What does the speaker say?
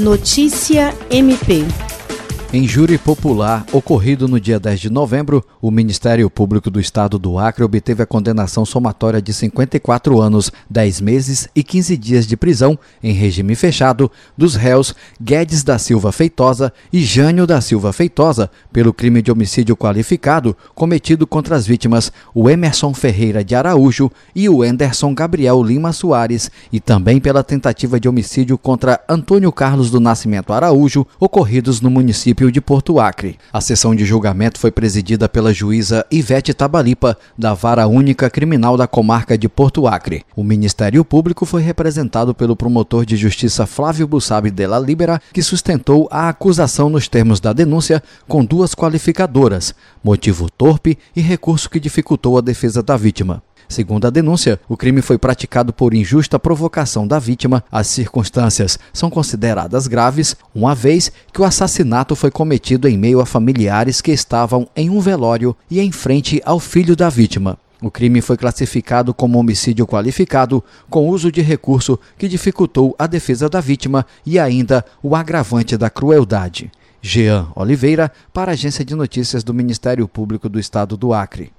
Notícia MP. Em júri popular ocorrido no dia 10 de novembro, o Ministério Público do Estado do Acre obteve a condenação somatória de 54 anos, 10 meses e 15 dias de prisão em regime fechado dos réus Guedes da Silva Feitosa e Jânio da Silva Feitosa pelo crime de homicídio qualificado cometido contra as vítimas o Emerson Ferreira de Araújo e o Anderson Gabriel Lima Soares e também pela tentativa de homicídio contra Antônio Carlos do Nascimento Araújo ocorridos no município município de Porto Acre. A sessão de julgamento foi presidida pela juíza Ivete Tabalipa, da Vara Única Criminal da Comarca de Porto Acre. O Ministério Público foi representado pelo promotor de justiça Flávio Bussabi de la Libera, que sustentou a acusação nos termos da denúncia com duas qualificadoras: motivo torpe e recurso que dificultou a defesa da vítima. Segundo a denúncia, o crime foi praticado por injusta provocação da vítima. As circunstâncias são consideradas graves, uma vez que o assassinato foi cometido em meio a familiares que estavam em um velório e em frente ao filho da vítima. O crime foi classificado como homicídio qualificado, com uso de recurso que dificultou a defesa da vítima e ainda o agravante da crueldade. Jean Oliveira, para a Agência de Notícias do Ministério Público do Estado do Acre.